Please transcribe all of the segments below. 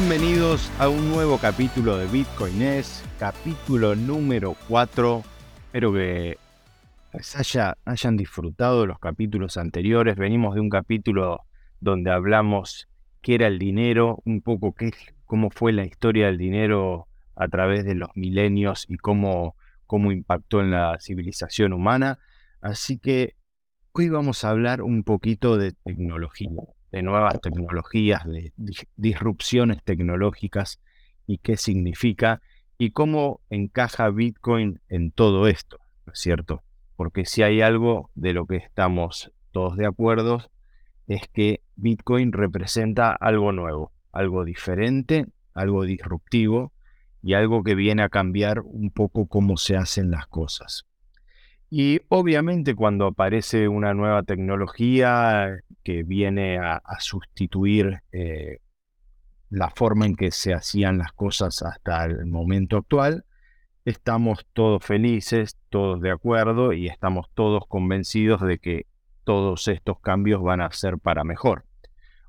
Bienvenidos a un nuevo capítulo de Bitcoin es, capítulo número 4. Espero que hayan disfrutado los capítulos anteriores. Venimos de un capítulo donde hablamos qué era el dinero, un poco qué, cómo fue la historia del dinero a través de los milenios y cómo, cómo impactó en la civilización humana. Así que hoy vamos a hablar un poquito de tecnología de nuevas tecnologías, de disrupciones tecnológicas y qué significa y cómo encaja Bitcoin en todo esto, ¿no es cierto? Porque si hay algo de lo que estamos todos de acuerdo es que Bitcoin representa algo nuevo, algo diferente, algo disruptivo y algo que viene a cambiar un poco cómo se hacen las cosas. Y obviamente cuando aparece una nueva tecnología que viene a, sustituir eh, la forma en que se hacían las cosas hasta el momento actual, estamos todos felices, todos de acuerdo y estamos todos convencidos de que todos estos cambios van a ser para mejor.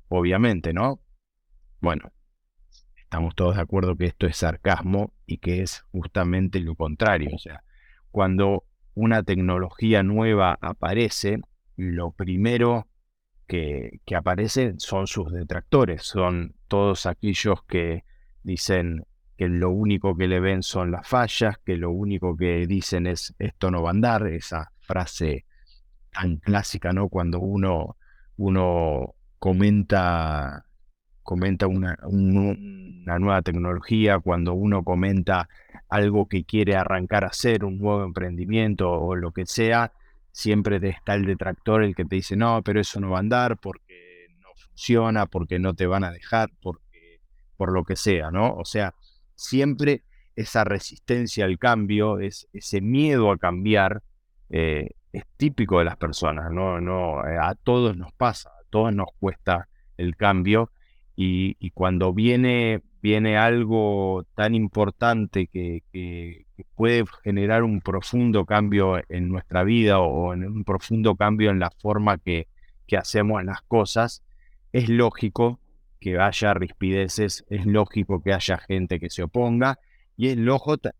Obviamente, ¿no? Bueno, estamos todos de acuerdo que esto es sarcasmo y que es justamente lo contrario. O sea, cuando una tecnología nueva aparece, lo primero que, aparece son sus detractores, son todos aquellos que dicen que lo único que le ven son las fallas, que lo único que dicen es esto no va a andar, esa frase tan clásica, ¿no? Cuando uno, uno comenta, comenta una, una nueva tecnología, cuando uno comenta algo que quiere arrancar a hacer, un nuevo emprendimiento o lo que sea, siempre está el detractor, el que te dice, no, pero eso no va a andar porque no funciona, porque no te van a dejar, porque, por lo que sea, ¿no? O sea, siempre esa resistencia al cambio, es, ese miedo a cambiar, eh, es típico de las personas, ¿no? no eh, a todos nos pasa, a todos nos cuesta el cambio y, cuando viene, viene algo tan importante que, puede generar un profundo cambio en nuestra vida o, en un profundo cambio en la forma que, hacemos las cosas, es lógico que haya rispideces, es lógico que haya gente que se oponga y es,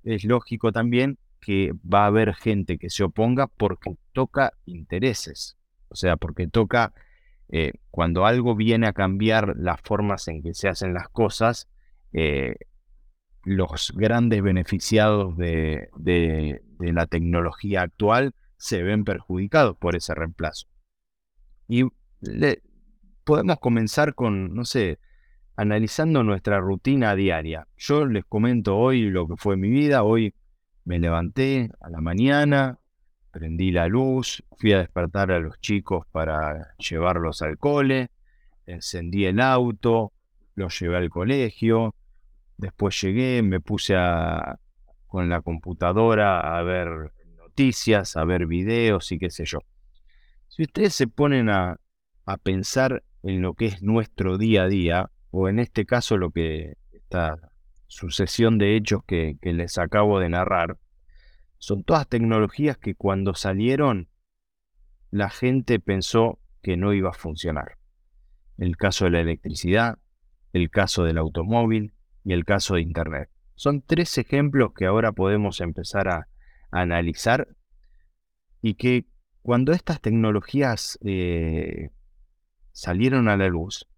es lógico también que va a haber gente que se oponga porque toca intereses, o sea, porque toca eh, cuando algo viene a cambiar las formas en que se hacen las cosas, eh, los grandes beneficiados de, la tecnología actual se ven perjudicados por ese reemplazo. Y podemos comenzar con, no sé, analizando nuestra rutina diaria. Yo les comento hoy lo que fue mi vida. Hoy me levanté a la mañana, prendí la luz, fui a despertar a los chicos para llevarlos al cole, encendí el auto, los llevé al colegio, después llegué, me puse con la computadora a ver noticias, a ver videos y qué sé yo. Si ustedes se ponen a, pensar en lo que es nuestro día a día, o en este caso lo que esta sucesión de hechos que les acabo de narrar, son todas tecnologías que cuando salieron la gente pensó que no iba a funcionar. El caso de la electricidad, el caso del automóvil y el caso de Internet. Son tres ejemplos que ahora podemos empezar a, analizar y que cuando estas tecnologías eh, salieron a la luz,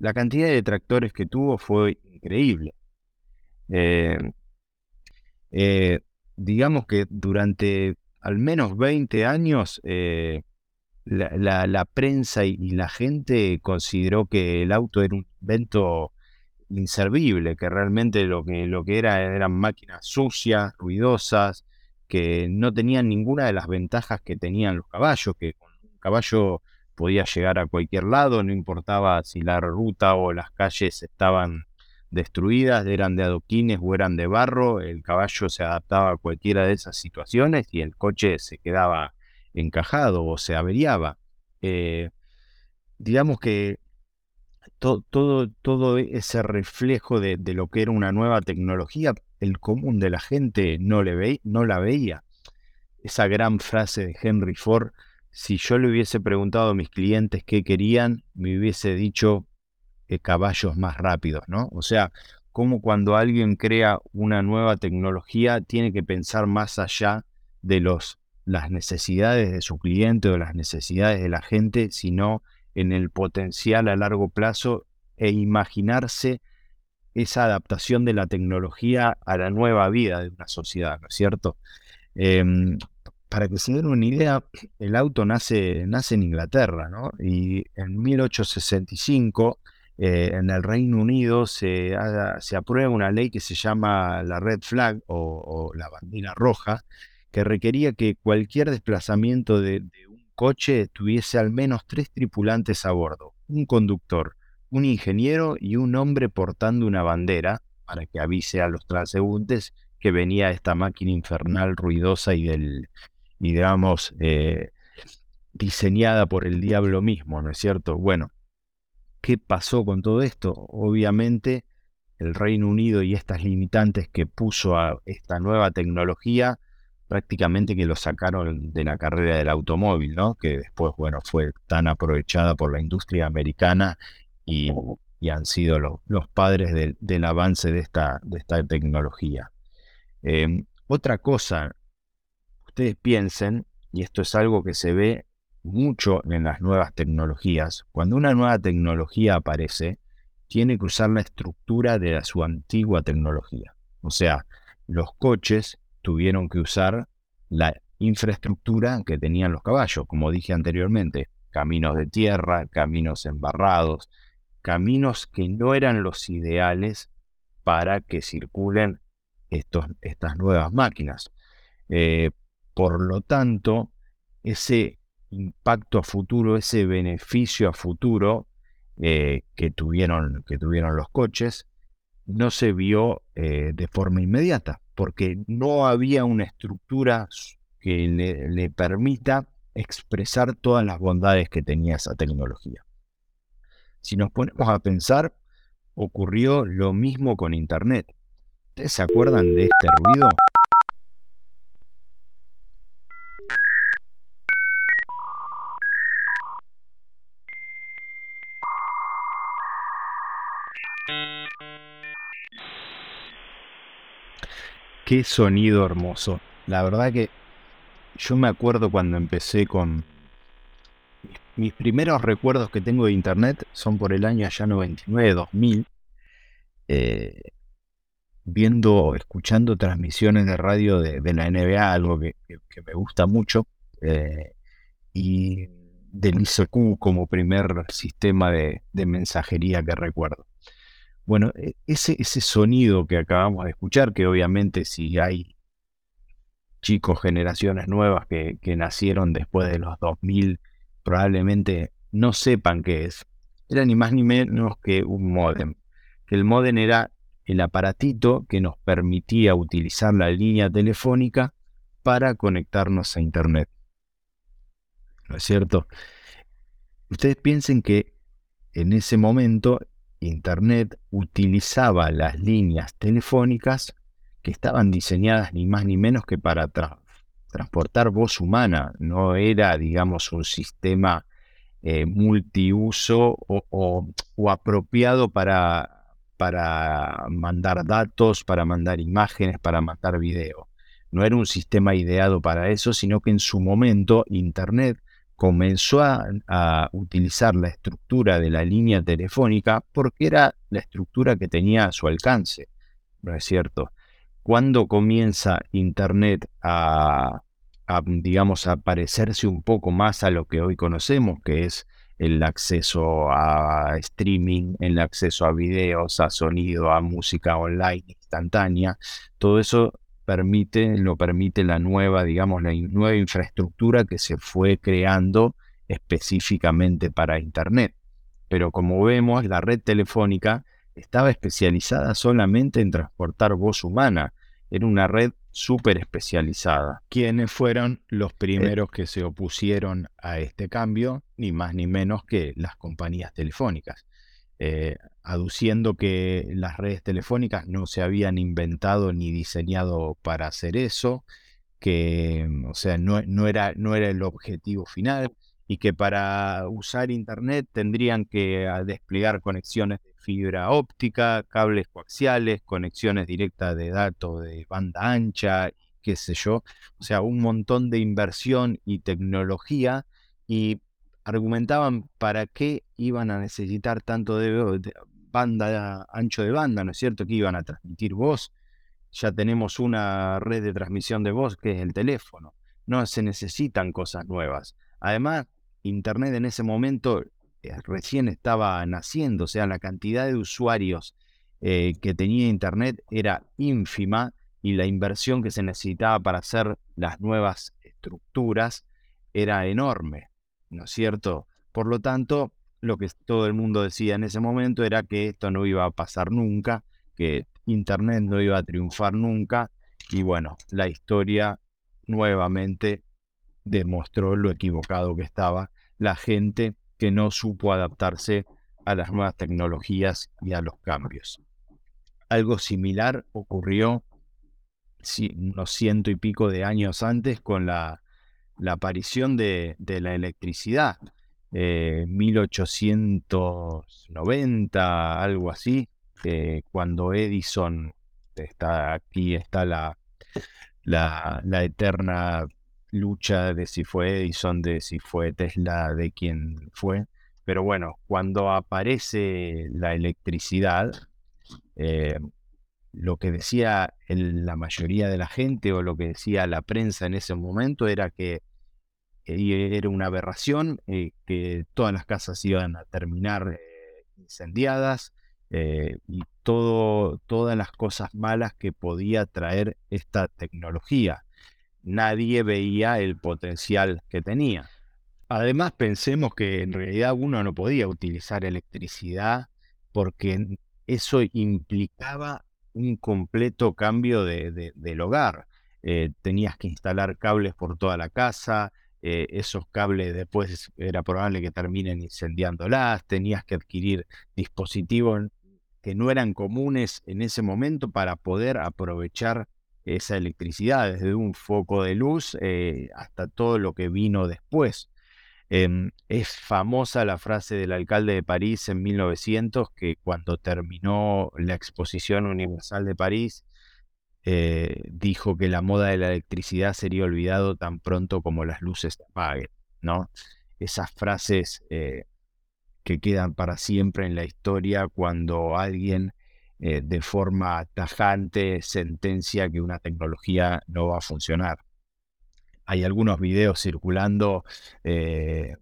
la cantidad de detractores que tuvo fue increíble. eh, eh digamos que durante al menos 20 años eh, la, prensa y, la gente consideró que el auto era un invento inservible, que realmente lo que, lo que era eran máquinas sucias, ruidosas, que no tenían ninguna de las ventajas que tenían los caballos, que con un caballo podía llegar a cualquier lado, no importaba si la ruta o las calles estaban destruidas, eran de adoquines o eran de barro, el caballo se adaptaba a cualquiera de esas situaciones y el coche se quedaba encajado o se averiaba. Eh, digamos que todo, todo ese reflejo de, lo que era una nueva tecnología, el común de la gente no, le no la veía. Esa gran frase de Henry Ford, si yo le hubiese preguntado a mis clientes qué querían, me hubiese dicho eh, caballos más rápidos, ¿no? O sea, como cuando alguien crea una nueva tecnología tiene que pensar más allá de los, las necesidades de su cliente o las necesidades de la gente, sino en el potencial a largo plazo e imaginarse esa adaptación de la tecnología a la nueva vida de una sociedad, ¿no es cierto? Em, para que se den una idea, el auto nace, nace en Inglaterra, ¿no? Y en 1865, eh, en el Reino Unido, se, se, aprueba una ley que se llama la Red Flag o, la bandera roja, que requería que cualquier desplazamiento de, un coche tuviese al menos tres tripulantes a bordo, un conductor, un ingeniero y un hombre portando una bandera para que avise a los transeúntes que venía esta máquina infernal, ruidosa y del, digamos, eh, diseñada por el diablo mismo, ¿no es cierto? Bueno, ¿qué pasó con todo esto? Obviamente, el Reino Unido y estas limitantes que puso a esta nueva tecnología, prácticamente que lo sacaron de la carrera del automóvil, ¿no? Que después, bueno, fue tan aprovechada por la industria americana y, han sido los padres del, avance de esta, tecnología. Em, otra cosa, ustedes piensen, y esto es algo que se ve mucho en las nuevas tecnologías, cuando una nueva tecnología aparece, tiene que usar la estructura de su antigua tecnología. O sea, los coches tuvieron que usar la infraestructura que tenían los caballos, como dije anteriormente, caminos de tierra, caminos embarrados, caminos que no eran los ideales para que circulen estas nuevas máquinas. Eh, por lo tanto, ese impacto a futuro, ese beneficio a futuro eh, que, tuvieron, que tuvieron los coches, no se vio eh, de forma inmediata, porque no había una estructura que le permita expresar todas las bondades que tenía esa tecnología. Si nos ponemos a pensar, ocurrió lo mismo con Internet. ¿Ustedes se acuerdan de este ruido? Qué sonido hermoso. La verdad que yo me acuerdo cuando empecé con... Mis primeros recuerdos que tengo de internet son por el año allá 99, 2000. Eh, viendo, escuchando transmisiones de radio de, la NBA, algo que, me gusta mucho, eh, y del ISOQ como primer sistema de, mensajería que recuerdo. Bueno, e, ese, sonido que acabamos de escuchar, que obviamente si hay chicos, generaciones nuevas que, que nacieron después de los 2000, probablemente no sepan qué es, era ni más ni menos que un modem. Que el modem era el aparatito que nos permitía utilizar la línea telefónica para conectarnos a Internet. ¿No es cierto? Ustedes piensen que en ese momento Internet utilizaba las líneas telefónicas que estaban diseñadas ni más ni menos que para transportar voz humana. No era, digamos, un sistema eh, multiuso o apropiado para para mandar datos, para mandar imágenes, para mandar video. No era un sistema ideado para eso, sino que en su momento Internet comenzó a, utilizar la estructura de la línea telefónica porque era la estructura que tenía a su alcance. ¿No es cierto? Cuando comienza Internet a, a, digamos, a parecerse un poco más a lo que hoy conocemos, que es el acceso a streaming, el acceso a videos, a sonido, a música online instantánea. Todo eso permite, lo permite la nueva, digamos, la nueva infraestructura que se fue creando específicamente para Internet. Pero como vemos, la red telefónica estaba especializada solamente en transportar voz humana. Era una red súper especializada. ¿Quiénes fueron los primeros que se opusieron a este cambio? Ni más ni menos que las compañías telefónicas. Eh, aduciendo que las redes telefónicas no se habían inventado ni diseñado para hacer eso, que o sea, no, no, era, no era el objetivo final, y que para usar Internet tendrían que ah, desplegar conexiones de fibra óptica, cables coaxiales, conexiones directas de datos de banda ancha, qué sé yo. O sea, un montón de inversión y tecnología y argumentaban para qué iban a necesitar tanto banda, ancho de banda, ¿no es cierto? Que iban a transmitir voz. Ya tenemos una red de transmisión de voz que es el teléfono. No se necesitan cosas nuevas. Además, Internet en ese momento eh, recién estaba naciendo, o sea, la cantidad de usuarios eh, que tenía Internet era ínfima y la inversión que se necesitaba para hacer las nuevas estructuras era enorme, ¿no es cierto? Por lo tanto, lo que todo el mundo decía en ese momento era que esto no iba a pasar nunca, que Internet no iba a triunfar nunca, y bueno, la historia nuevamente demostró lo equivocado que estaba la gente que no supo adaptarse a las nuevas tecnologías y a los cambios. Algo similar ocurrió unos ciento y pico de años antes con la, aparición de, la electricidad. 1890, eh, algo así, eh, cuando Edison, está aquí está la, la, eterna lucha de si fue Edison, de si fue Tesla, de quién fue. Pero bueno, cuando aparece la electricidad, eh, lo que decía la mayoría de la gente o lo que decía la prensa en ese momento era que era una aberración, eh, que todas las casas iban a terminar eh, incendiadas y todo, todas las cosas malas que podía traer esta tecnología nadie veía el potencial que tenía. Además, pensemos que en realidad uno no podía utilizar electricidad porque eso implicaba un completo cambio de, del hogar. Eh, tenías que instalar cables por toda la casa, eh, esos cables después era probable que terminen incendiándolas, tenías que adquirir dispositivos que no eran comunes en ese momento para poder aprovechar esa electricidad, desde un foco de luz eh, hasta todo lo que vino después. Em, es famosa la frase del alcalde de París en 1900 que cuando terminó la exposición universal de París eh, dijo que la moda de la electricidad sería olvidado tan pronto como las luces apaguen, ¿no? Esas frases eh, que quedan para siempre en la historia cuando alguien eh, de forma tajante sentencia que una tecnología no va a funcionar. Hay algunos videos circulando de,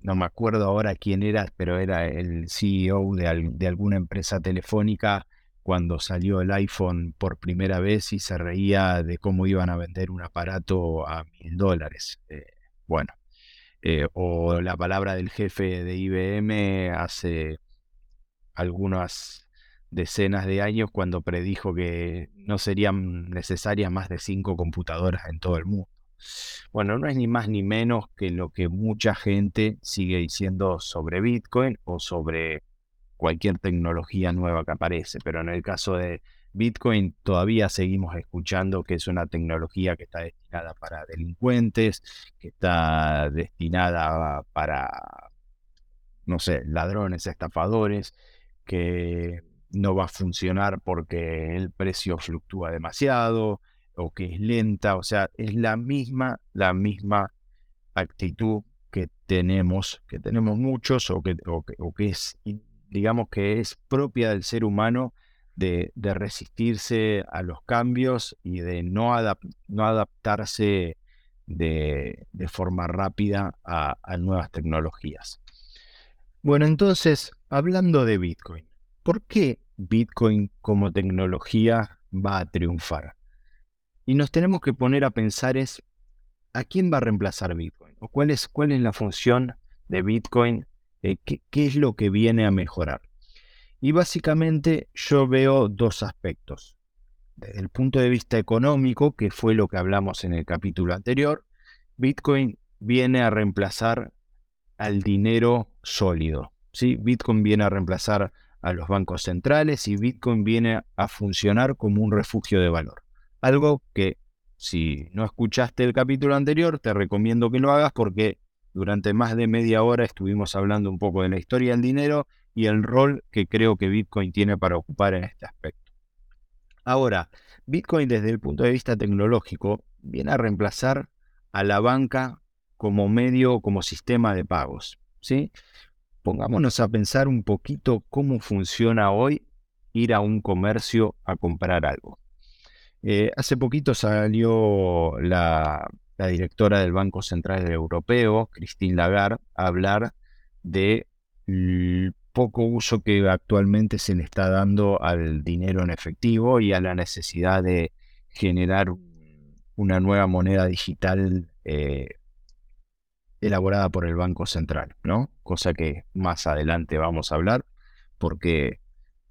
no me acuerdo ahora quién era, pero era el CEO de, de, alguna empresa telefónica cuando salió el iPhone por primera vez y se reía de cómo iban a vender un aparato a mil dólares. Eh, bueno, o la palabra del jefe de IBM hace algunas decenas de años cuando predijo que no serían necesarias más de cinco computadoras en todo el mundo. Bueno, no es ni más ni menos que lo que mucha gente sigue diciendo sobre Bitcoin o sobre cualquier tecnología nueva que aparece, pero en el caso de Bitcoin todavía seguimos escuchando que es una tecnología que está destinada para delincuentes, que está destinada para, no sé, ladrones, estafadores, que no va a funcionar porque el precio fluctúa demasiado o que es lenta, o sea, es la misma, la misma actitud que tenemos, que tenemos muchos o que, o que, es, digamos que es propia del ser humano de, resistirse a los cambios y de no, adaptarse de, forma rápida a nuevas tecnologías. Bueno, entonces, hablando de Bitcoin, ¿por qué Bitcoin como tecnología va a triunfar? Y nos tenemos que poner a pensar es, ¿a quién va a reemplazar Bitcoin? ¿O cuál es, cuál es la función de Bitcoin? Eh, ¿qué, ¿Qué es lo que viene a mejorar? Y básicamente yo veo dos aspectos. Desde el punto de vista económico, que fue lo que hablamos en el capítulo anterior, Bitcoin viene a reemplazar al dinero sólido. ¿sí? Bitcoin viene a reemplazar a los bancos centrales y Bitcoin viene a funcionar como un refugio de valor. Algo que si no escuchaste el capítulo anterior, te recomiendo que lo hagas porque durante más de media hora estuvimos hablando un poco de la historia del dinero y el rol que creo que Bitcoin tiene para ocupar en este aspecto. Ahora, Bitcoin desde el punto de vista tecnológico viene a reemplazar a la banca como medio, como sistema de pagos. ¿sí? Pongámonos a pensar un poquito cómo funciona hoy ir a un comercio a comprar algo. Eh, hace poquito salió la, directora del Banco Central Europeo, Christine Lagarde, a hablar de poco uso que actualmente se le está dando al dinero en efectivo y a la necesidad de generar una nueva moneda digital eh, elaborada por el Banco Central, ¿no? Cosa que más adelante vamos a hablar, porque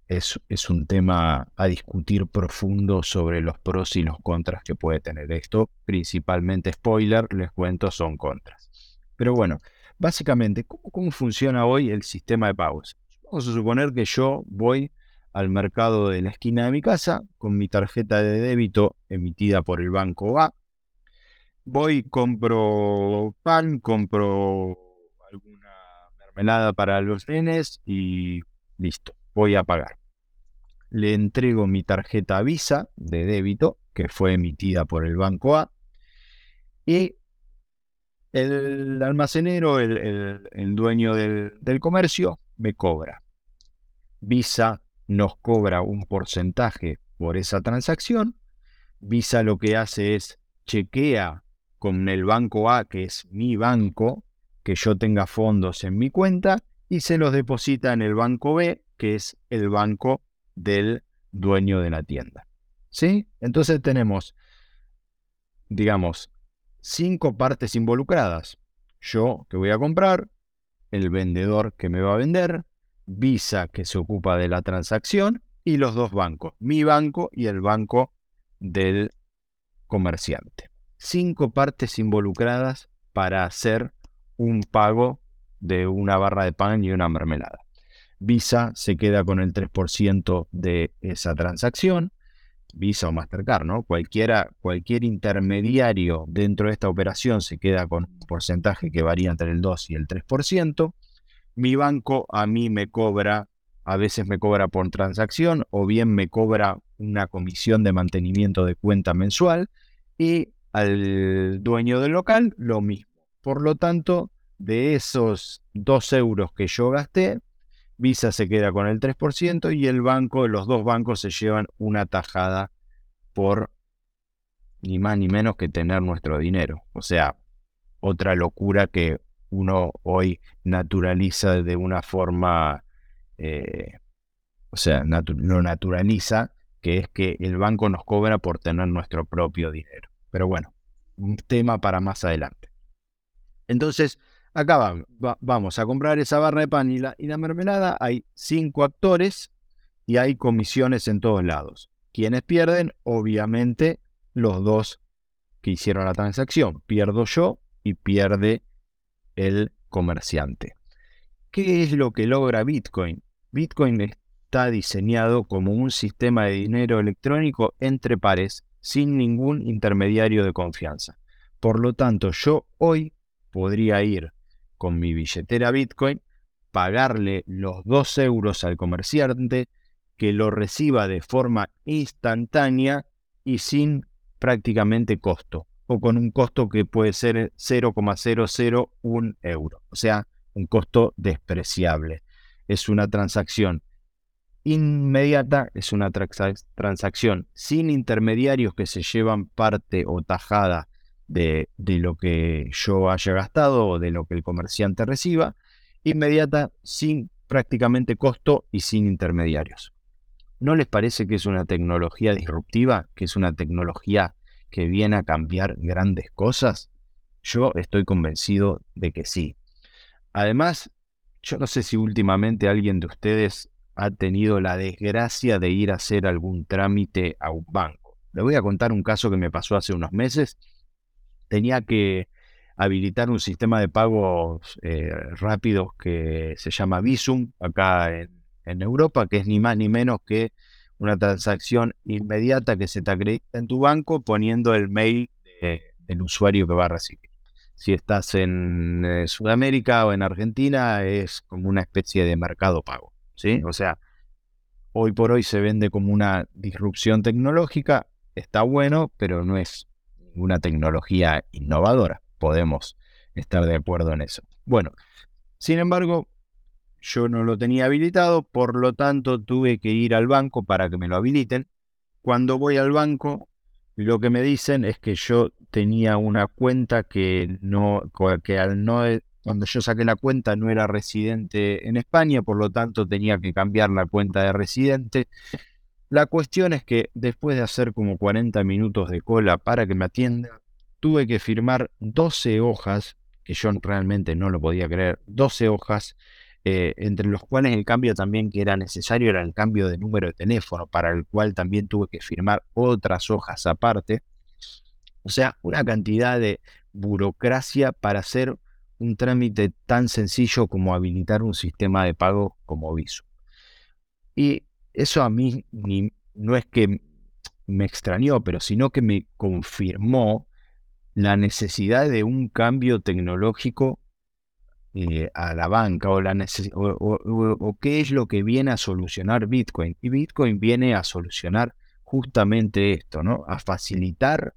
es, un tema a discutir profundo sobre los pros y los contras que puede tener esto. Principalmente, spoiler, les cuento, son contras. Pero bueno, básicamente, ¿cómo, cómo funciona hoy el sistema de pagos? Vamos a suponer que yo voy al mercado de la esquina de mi casa con mi tarjeta de débito emitida por el banco A. Voy, compro pan, compro alguna mermelada para los nenes y listo voy a pagar. Le entrego mi tarjeta Visa de débito, que fue emitida por el Banco A, y el almacenero, el, dueño del, del comercio, me cobra. Visa nos cobra un porcentaje por esa transacción. Visa lo que hace es chequea con el banco A, que es mi banco, que yo tenga fondos en mi cuenta y se los deposita en el banco B, que es el banco del dueño de la tienda. ¿Sí? Entonces tenemos, digamos, cinco partes involucradas. Yo que voy a comprar, el vendedor que me va a vender, Visa que se ocupa de la transacción y los dos bancos, mi banco y el banco del comerciante. Cinco partes involucradas para hacer un pago de una barra de pan y una mermelada. Visa se queda con el 3% de esa transacción. Visa o Mastercard, ¿no? Cualquiera, cualquier intermediario dentro de esta operación se queda con un porcentaje que varía entre el 2 y el 3%. Mi banco a mí me cobra, a veces me cobra por transacción o bien me cobra una comisión de mantenimiento de cuenta mensual y al dueño del local lo mismo. Por lo tanto, de esos 2 euros que yo gasté, Visa se queda con el 3% y el banco, los dos bancos se llevan una tajada por ni más ni menos que tener nuestro dinero. O sea, otra locura que uno hoy naturaliza de una forma, eh, o sea, lo naturaliza, que es que el banco nos cobra por tener nuestro propio dinero. Pero bueno, un tema para más adelante. Entonces, acá vamos a comprar esa barra de pan y la, mermelada. Hay cinco actores y hay comisiones en todos lados. Quienes pierden, obviamente, los dos que hicieron la transacción. Pierdo yo y pierde el comerciante. ¿Qué es lo que logra Bitcoin? Bitcoin está diseñado como un sistema de dinero electrónico entre pares sin ningún intermediario de confianza. Por lo tanto, yo hoy podría ir con mi billetera Bitcoin, pagarle los 2 euros al comerciante, que lo reciba de forma instantánea y sin prácticamente costo, o con un costo que puede ser 0,001 euro, o sea, un costo despreciable. Es una transacción inmediata, es una transacción sin intermediarios que se llevan parte o tajada de, lo que yo haya gastado o de lo que el comerciante reciba, inmediata, sin prácticamente costo y sin intermediarios. ¿No les parece que es una tecnología disruptiva, que es una tecnología que viene a cambiar grandes cosas? Yo estoy convencido de que sí. Además, yo no sé si últimamente alguien de ustedes ha tenido la desgracia de ir a hacer algún trámite a un banco. Le voy a contar un caso que me pasó hace unos meses tenía que habilitar un sistema de pagos eh, rápidos que se llama Visum acá en, Europa, que es ni más ni menos que una transacción inmediata que se te acredita en tu banco poniendo el mail del usuario que va a recibir. Si estás en eh, Sudamérica o en Argentina, es como una especie de mercado pago. ¿sí? O sea, hoy por hoy se vende como una disrupción tecnológica, está bueno, pero no es una tecnología innovadora. Podemos estar de acuerdo en eso. Bueno, sin embargo, yo no lo tenía habilitado, por lo tanto tuve que ir al banco para que me lo habiliten. Cuando voy al banco, lo que me dicen es que yo tenía una cuenta que no, que al no, cuando yo saqué la cuenta no era residente en España, por lo tanto tenía que cambiar la cuenta de residente. La cuestión es que después de hacer como 40 minutos de cola para que me atienda, tuve que firmar 12 hojas, que yo realmente no lo podía creer, 12 hojas, eh, entre los cuales el cambio también que era necesario era el cambio de número de teléfono, para el cual también tuve que firmar otras hojas aparte. O sea, una cantidad de burocracia para hacer un trámite tan sencillo como habilitar un sistema de pago como Viso. Y eso a mí no es que me extrañó, pero sino que me confirmó la necesidad de un cambio tecnológico eh, a la banca o, la o, qué es lo que viene a solucionar Bitcoin. Y Bitcoin viene a solucionar justamente esto, ¿no? A facilitar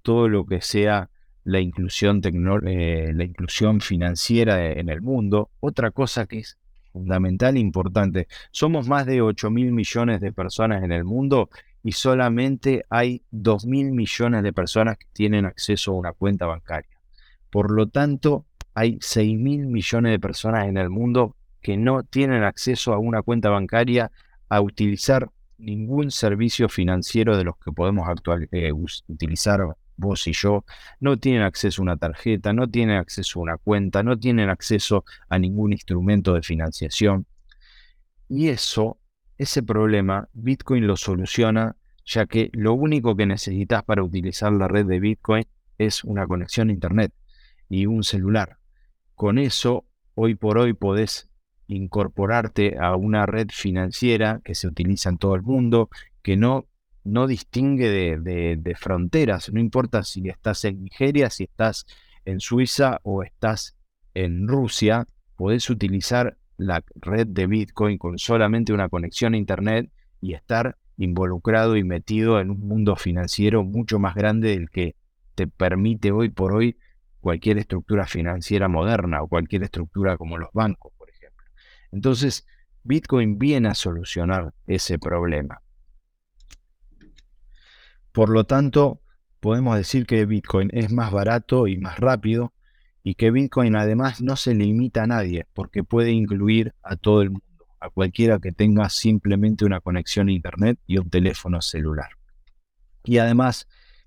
todo lo que sea la inclusión, eh, la inclusión financiera en el mundo. Otra cosa que es fundamental importante. Somos más de 8 mil millones de personas en el mundo y solamente hay 2 mil millones de personas que tienen acceso a una cuenta bancaria. Por lo tanto, hay 6 mil millones de personas en el mundo que no tienen acceso a una cuenta bancaria a utilizar ningún servicio financiero de los que podemos eh, utilizar vos y yo, no tienen acceso a una tarjeta, no tienen acceso a una cuenta, no tienen acceso a ningún instrumento de financiación. Y eso, ese problema, Bitcoin lo soluciona, ya que lo único que necesitas para utilizar la red de Bitcoin es una conexión a Internet y un celular. Con eso, hoy por hoy podés incorporarte a una red financiera que se utiliza en todo el mundo, que no no distingue de, fronteras, no importa si estás en Nigeria, si estás en Suiza o estás en Rusia, podés utilizar la red de Bitcoin con solamente una conexión a Internet y estar involucrado y metido en un mundo financiero mucho más grande del que te permite hoy por hoy cualquier estructura financiera moderna o cualquier estructura como los bancos, por ejemplo. Entonces, Bitcoin viene a solucionar ese problema. Por lo tanto, podemos decir que Bitcoin es más barato y más rápido y que Bitcoin además no se limita a nadie porque puede incluir a todo el mundo, a cualquiera que tenga simplemente una conexión a Internet y un teléfono celular. Y además,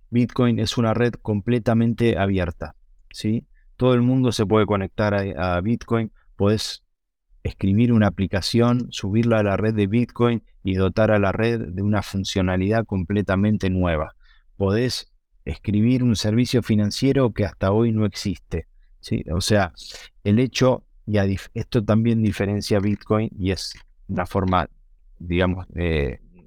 Bitcoin es una red completamente abierta. ¿sí? Todo el mundo se puede conectar a, a Bitcoin, puedes escribir una aplicación, subirla a la red de Bitcoin y dotar a la red de una funcionalidad completamente nueva. Podés escribir un servicio financiero que hasta hoy no existe. ¿sí? O sea, el hecho, y esto también diferencia Bitcoin y es una forma, digamos,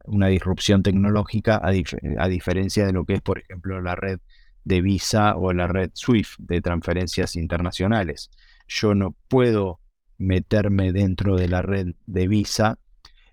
una disrupción tecnológica a diferencia de lo que es, por ejemplo, la red de Visa o la red SWIFT de transferencias internacionales. Yo no puedo meterme dentro de la red de Visa,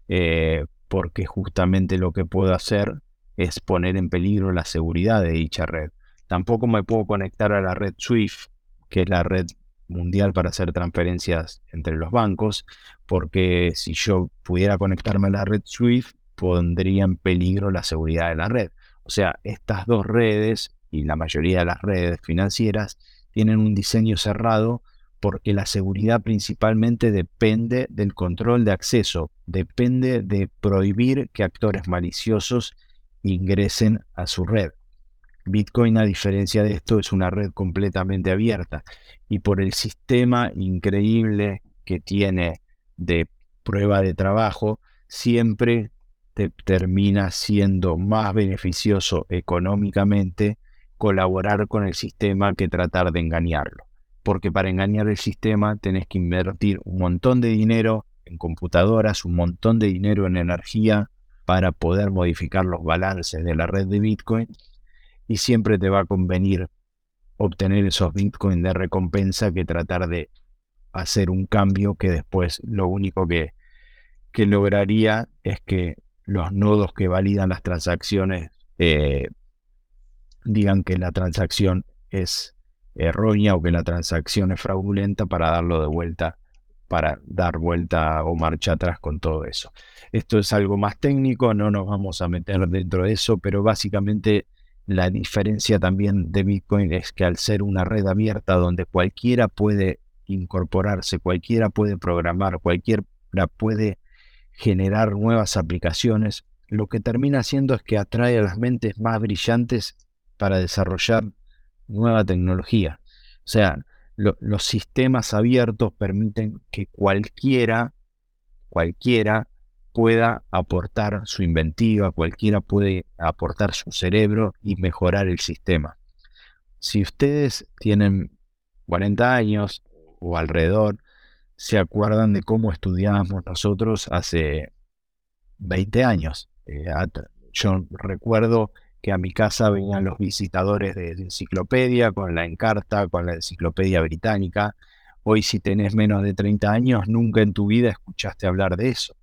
eh, porque justamente lo que puedo hacer es poner en peligro la seguridad de dicha red. Tampoco me puedo conectar a la red SWIFT, que es la red mundial para hacer transferencias entre los bancos, porque si yo pudiera conectarme a la red SWIFT, pondría en peligro la seguridad de la red. O sea, estas dos redes y la mayoría de las redes financieras tienen un diseño cerrado porque la seguridad principalmente depende del control de acceso, depende de prohibir que actores maliciosos ingresen a su red. Bitcoin, a diferencia de esto, es una red completamente abierta y por el sistema increíble que tiene de prueba de trabajo, siempre te termina siendo más beneficioso económicamente colaborar con el sistema que tratar de engañarlo porque para engañar el sistema tenés que invertir un montón de dinero en computadoras, un montón de dinero en energía, para poder modificar los balances de la red de Bitcoin y siempre te va a convenir obtener esos Bitcoin de recompensa que tratar de hacer un cambio que después lo único que, que lograría es que los nodos que validan las transacciones eh, digan que la transacción es errónea o que la transacción es fraudulenta para darlo de vuelta, para dar vuelta o marcha atrás con todo eso. Esto es algo más técnico, no nos vamos a meter dentro de eso, pero básicamente la diferencia también de Bitcoin es que al ser una red abierta donde cualquiera puede incorporarse, cualquiera puede programar, cualquiera puede generar nuevas aplicaciones, lo que termina haciendo es que atrae a las mentes más brillantes para desarrollar nueva tecnología. O sea, los sistemas abiertos permiten que cualquiera, cualquiera pueda aportar su inventiva, cualquiera puede aportar su cerebro y mejorar el sistema. Si ustedes tienen 40 años o alrededor, se acuerdan de cómo estudiábamos nosotros hace 20 años. Eh, yo recuerdo que a mi casa venían los visitadores de, enciclopedia, con la encarta, con la enciclopedia británica. Hoy si tenés menos de 30 años, nunca en tu vida escuchaste hablar de eso.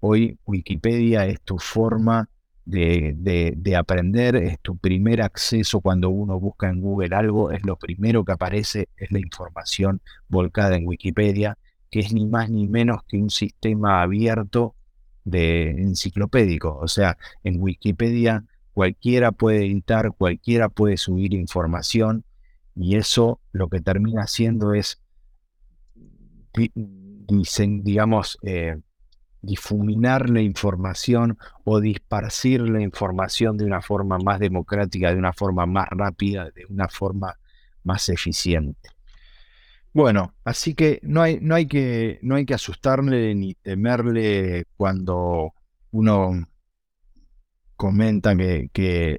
Hoy Wikipedia es tu forma de, de, aprender, es tu primer acceso cuando uno busca en Google algo, es lo primero que aparece, es la información volcada en Wikipedia, que es ni más ni menos que un sistema abierto de enciclopédico. O sea, en Wikipedia cualquiera puede editar, cualquiera puede subir información y eso lo que termina haciendo es, digamos, eh, difuminar la información o disparcir la información de una forma más democrática, de una forma más rápida, de una forma más eficiente. Bueno, así que no hay, no hay, que, no hay que asustarle ni temerle cuando uno comenta que, que,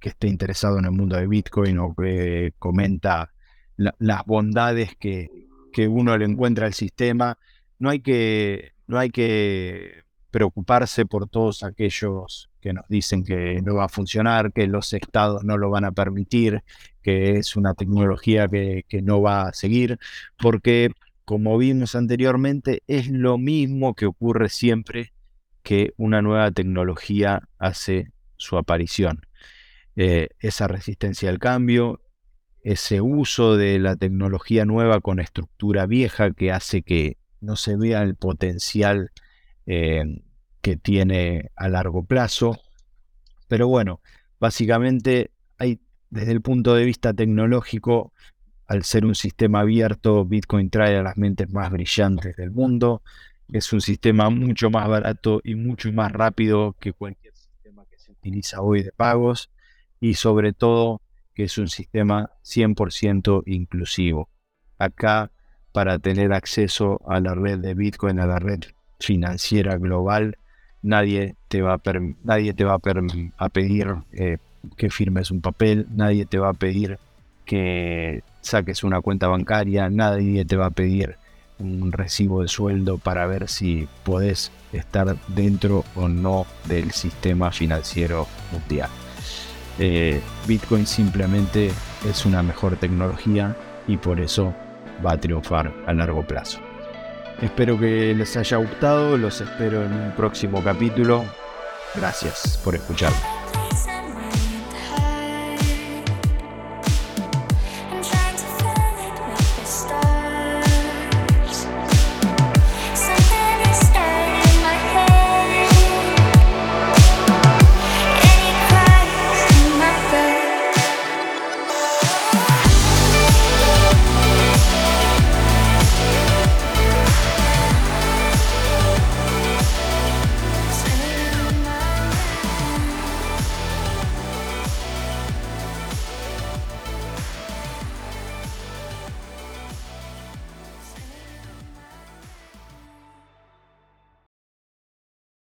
esté interesado en el mundo de Bitcoin o que comenta las bondades que, que, uno le encuentra al sistema. No hay, que, no hay que preocuparse por todos aquellos que nos dicen que no va a funcionar, que los estados no lo van a permitir, que es una tecnología que, que no va a seguir, porque como vimos anteriormente, es lo mismo que ocurre siempre que una nueva tecnología hace su aparición. Eh, esa resistencia al cambio, ese uso de la tecnología nueva con estructura vieja que hace que no se vea el potencial eh, que tiene a largo plazo. Pero bueno, básicamente hay, desde el punto de vista tecnológico, al ser un sistema abierto, Bitcoin trae a las mentes más brillantes del mundo. Es un sistema mucho más barato y mucho más rápido que cualquier sistema que se utiliza hoy de pagos y sobre todo que es un sistema 100% inclusivo. Acá, para tener acceso a la red de Bitcoin, a la red financiera global, nadie te va a, nadie te va a, pedir eh, que firmes un papel, nadie te va a pedir que saques una cuenta bancaria, nadie te va a pedir un recibo de sueldo para ver si podés estar dentro o no del sistema financiero mundial. Eh, Bitcoin simplemente es una mejor tecnología y por eso va a triunfar a largo plazo. Espero que les haya gustado, los espero en un próximo capítulo. Gracias por escucharme.